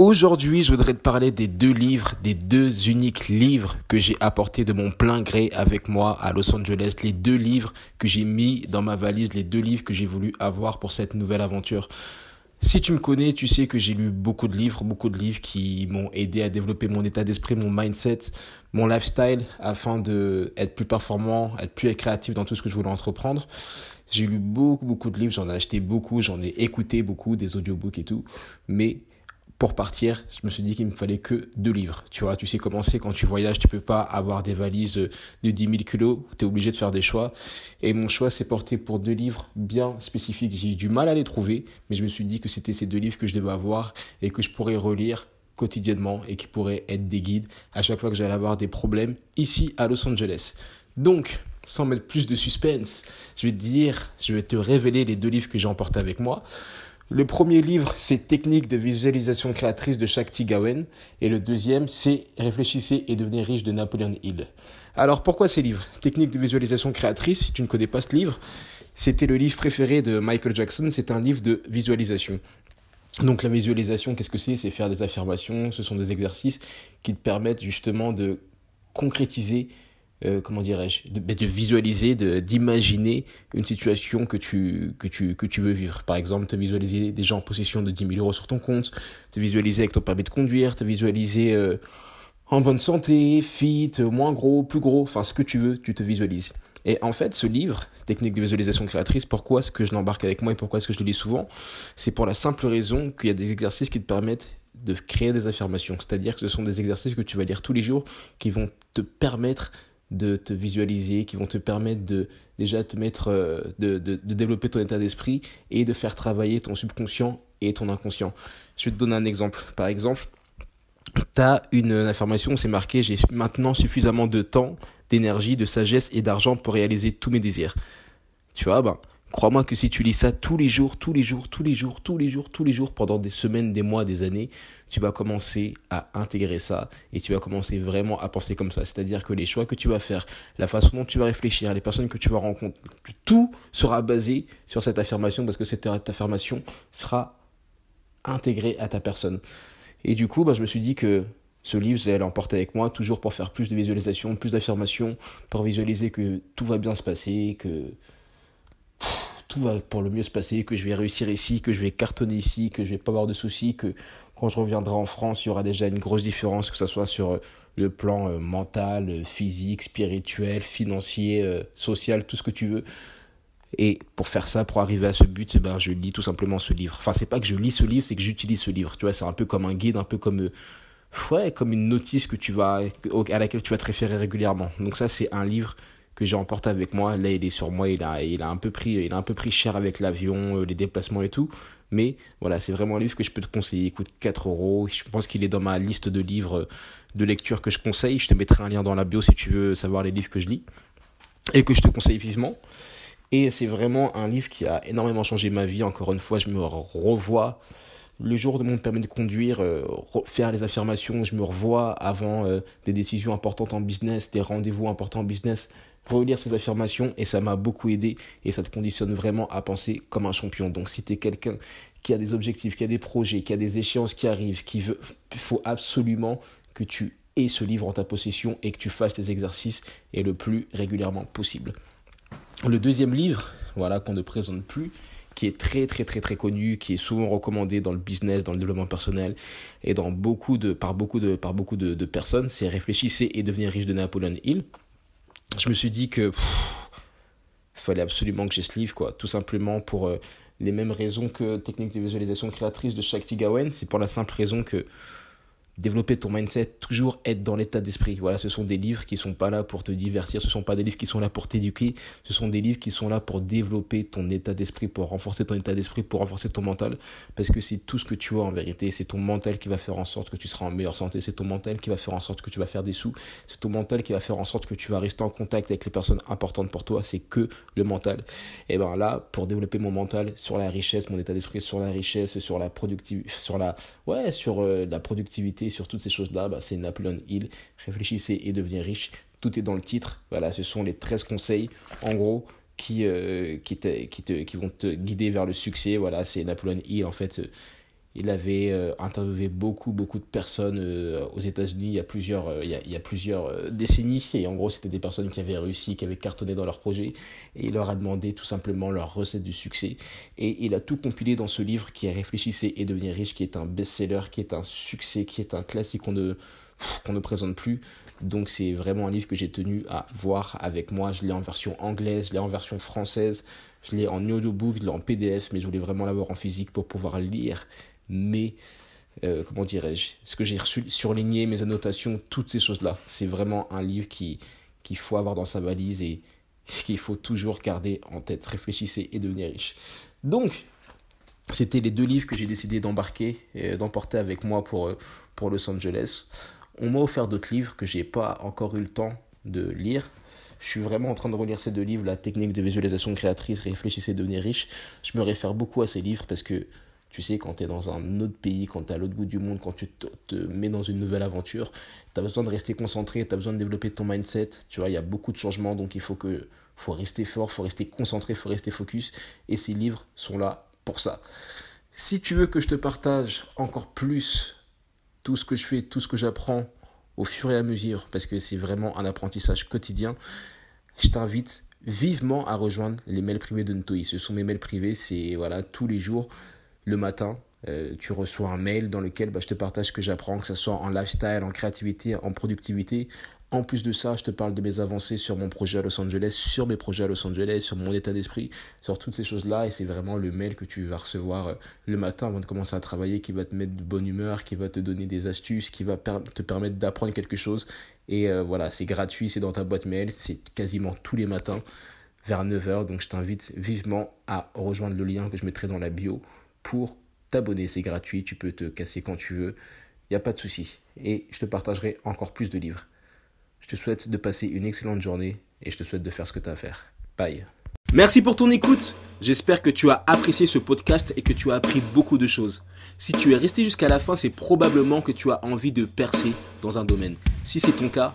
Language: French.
Aujourd'hui, je voudrais te parler des deux livres, des deux uniques livres que j'ai apportés de mon plein gré avec moi à Los Angeles. Les deux livres que j'ai mis dans ma valise, les deux livres que j'ai voulu avoir pour cette nouvelle aventure. Si tu me connais, tu sais que j'ai lu beaucoup de livres, beaucoup de livres qui m'ont aidé à développer mon état d'esprit, mon mindset, mon lifestyle afin de être plus performant, être plus créatif dans tout ce que je voulais entreprendre. J'ai lu beaucoup, beaucoup de livres, j'en ai acheté beaucoup, j'en ai écouté beaucoup, des audiobooks et tout. Mais pour partir, je me suis dit qu'il me fallait que deux livres. Tu vois, tu sais comment c'est quand tu voyages, tu peux pas avoir des valises de 10 000 kilos, tu es obligé de faire des choix. Et mon choix s'est porté pour deux livres bien spécifiques. J'ai eu du mal à les trouver, mais je me suis dit que c'était ces deux livres que je devais avoir et que je pourrais relire quotidiennement et qui pourraient être des guides à chaque fois que j'allais avoir des problèmes ici à Los Angeles. Donc, sans mettre plus de suspense, je vais te dire, je vais te révéler les deux livres que j'ai emportés avec moi. Le premier livre, c'est Technique de visualisation créatrice de Shakti Gawain. Et le deuxième, c'est Réfléchissez et devenez riche de Napoleon Hill. Alors pourquoi ces livres? Technique de visualisation créatrice, si tu ne connais pas ce livre, c'était le livre préféré de Michael Jackson, c'est un livre de visualisation. Donc la visualisation, qu'est-ce que c'est? C'est faire des affirmations, ce sont des exercices qui te permettent justement de concrétiser euh, comment dirais-je, de, de, visualiser, de, d'imaginer une situation que tu, que, tu, que tu veux vivre. Par exemple, te visualiser des gens en possession de 10 000 euros sur ton compte, te visualiser avec ton permis de conduire, te visualiser euh, en bonne santé, fit, moins gros, plus gros, enfin ce que tu veux, tu te visualises. Et en fait, ce livre, Technique de visualisation créatrice, pourquoi est-ce que je l'embarque avec moi et pourquoi est-ce que je le lis souvent? C'est pour la simple raison qu'il y a des exercices qui te permettent de créer des affirmations. C'est-à-dire que ce sont des exercices que tu vas lire tous les jours qui vont te permettre de te visualiser, qui vont te permettre de déjà te mettre, euh, de, de, développer ton état d'esprit et de faire travailler ton subconscient et ton inconscient. Je vais te donner un exemple. Par exemple, tu as une information, c'est marqué, j'ai maintenant suffisamment de temps, d'énergie, de sagesse et d'argent pour réaliser tous mes désirs. Tu vois, ben, Crois-moi que si tu lis ça tous les jours, tous les jours, tous les jours, tous les jours, tous les jours, pendant des semaines, des mois, des années, tu vas commencer à intégrer ça et tu vas commencer vraiment à penser comme ça. C'est-à-dire que les choix que tu vas faire, la façon dont tu vas réfléchir, les personnes que tu vas rencontrer, tout sera basé sur cette affirmation parce que cette affirmation sera intégrée à ta personne. Et du coup, bah, je me suis dit que ce livre, je l'emporter avec moi, toujours pour faire plus de visualisation, plus d'affirmations, pour visualiser que tout va bien se passer, que tout va pour le mieux se passer, que je vais réussir ici, que je vais cartonner ici, que je vais pas avoir de soucis, que quand je reviendrai en France, il y aura déjà une grosse différence, que ce soit sur euh, le plan euh, mental, euh, physique, spirituel, financier, social, tout ce que tu veux. Et pour faire ça, pour arriver à ce but, ben, je lis tout simplement ce livre. Enfin, c'est pas que je lis ce livre, c'est que j'utilise ce livre. Tu vois, c'est un peu comme un guide, un peu comme, ouais, comme une notice que tu vas, à laquelle tu vas te référer régulièrement. Donc ça, c'est un livre que j'ai emporté avec moi. Là, il est sur moi, il a, il a un peu pris, il a un peu pris cher avec l'avion, euh, les déplacements et tout. Mais voilà, c'est vraiment un livre que je peux te conseiller. Il coûte 4 euros. Je pense qu'il est dans ma liste de livres euh, de lecture que je conseille. Je te mettrai un lien dans la bio si tu veux savoir les livres que je lis et que je te conseille vivement. Et c'est vraiment un livre qui a énormément changé ma vie. Encore une fois, je me revois le jour de mon permis de conduire, euh, faire les affirmations, je me revois avant des décisions importantes en business, des rendez-vous importants en business relire ces affirmations et ça m'a beaucoup aidé et ça te conditionne vraiment à penser comme un champion. Donc si tu es quelqu'un qui a des objectifs, qui a des projets, qui a des échéances qui arrivent, qui veut, il faut absolument que tu aies ce livre en ta possession et que tu fasses tes exercices et le plus régulièrement possible. Le deuxième livre, voilà qu'on ne présente plus, qui est très très très très connu, qui est souvent recommandé dans le business, dans le développement personnel et dans beaucoup de, par beaucoup de, par beaucoup de personnes, c'est Réfléchissez et devenir riche de Napoleon Hill je me suis dit que fallait absolument que j'ai ce livre, quoi. Tout simplement pour euh, les mêmes raisons que Technique de visualisation créatrice de Shakti Gawain. C'est pour la simple raison que développer ton mindset, toujours être dans l'état d'esprit. Voilà, ce sont des livres qui sont pas là pour te divertir, ce sont pas des livres qui sont là pour t'éduquer, ce sont des livres qui sont là pour développer ton état d'esprit, pour renforcer ton état d'esprit, pour renforcer ton mental, parce que c'est tout ce que tu as en vérité, c'est ton mental qui va faire en sorte que tu seras en meilleure santé, c'est ton mental qui va faire en sorte que tu vas faire des sous, c'est ton mental qui va faire en sorte que tu vas rester en contact avec les personnes importantes pour toi, c'est que le mental. Et ben là, pour développer mon mental sur la richesse, mon état d'esprit sur la richesse, sur la productivité, sur la ouais, sur euh, la productivité sur toutes ces choses-là, bah, c'est Napoleon Hill. Réfléchissez et devenez riche. Tout est dans le titre. Voilà, ce sont les 13 conseils, en gros, qui, euh, qui, vont te guider vers le succès. Voilà, c'est Napoleon Hill, en fait. Il avait euh, interviewé beaucoup, beaucoup de personnes euh, aux États-Unis il y a plusieurs, a, il y a plusieurs décennies. Et en gros, c'était des personnes qui avaient réussi, qui avaient cartonné dans leur projet. Et il leur a demandé tout simplement leur recette du succès. Et il a tout compilé dans ce livre qui est Réfléchissez et devenir riche, qui est un best-seller, qui est un succès, qui est un classique qu'on ne, qu'on ne présente plus. Donc c'est vraiment un livre que j'ai tenu à voir avec moi. Je l'ai en version anglaise, je l'ai en version française, je l'ai en audiobook, je l'ai en PDF, mais je voulais vraiment l'avoir en physique pour pouvoir lire mais euh, comment dirais-je, ce que j'ai surligné, mes annotations, toutes ces choses-là. C'est vraiment un livre qui qu'il faut avoir dans sa valise et qu'il faut toujours garder en tête. Réfléchissez et devenir riche. Donc, c'était les deux livres que j'ai décidé d'embarquer, et d'emporter avec moi pour, euh, pour Los Angeles. On m'a offert d'autres livres que j'ai pas encore eu le temps de lire. Je suis vraiment en train de relire ces deux livres, La technique de visualisation créatrice, Réfléchissez et devenir riche. Je me réfère beaucoup à ces livres parce que tu sais, quand tu es dans un autre pays, quand tu es à l'autre bout du monde, quand tu te, mets dans une nouvelle aventure, tu as besoin de rester concentré, tu as besoin de développer ton mindset. Tu vois, il y a beaucoup de changements, donc il faut, que, faut rester fort, faut rester concentré, faut rester focus. Et ces livres sont là pour ça. Si tu veux que je te partage encore plus tout ce que je fais, tout ce que j'apprends au fur et à mesure, parce que c'est vraiment un apprentissage quotidien, je t'invite vivement à rejoindre les mails privés de Ntoi. Ce sont mes mails privés, c'est voilà tous les jours le matin, euh, tu reçois un mail dans lequel bah, je te partage ce que j'apprends, que ce soit en lifestyle, en créativité, en productivité. En plus de ça, je te parle de mes avancées sur mon projet à Los Angeles, sur mes projets à Los Angeles, sur mon état d'esprit, sur toutes ces choses-là. Et c'est vraiment le mail que tu vas recevoir euh, le matin avant de commencer à travailler, qui va te mettre de bonne humeur, qui va te donner des astuces, qui va te permettre d'apprendre quelque chose. Et euh, voilà, c'est gratuit, c'est dans ta boîte mail, c'est quasiment tous les matins vers 9h. Donc je t'invite vivement à rejoindre le lien que je mettrai dans la bio pour t'abonner. C'est gratuit, tu peux te casser quand tu veux. Il n'y a pas de souci. Et je te partagerai encore plus de livres. Je te souhaite de passer une excellente journée et je te souhaite de faire ce que tu as à faire. Bye. Merci pour ton écoute. J'espère que tu as apprécié ce podcast et que tu as appris beaucoup de choses. Si tu es resté jusqu'à la fin, c'est probablement que tu as envie de percer dans un domaine. Si c'est ton cas,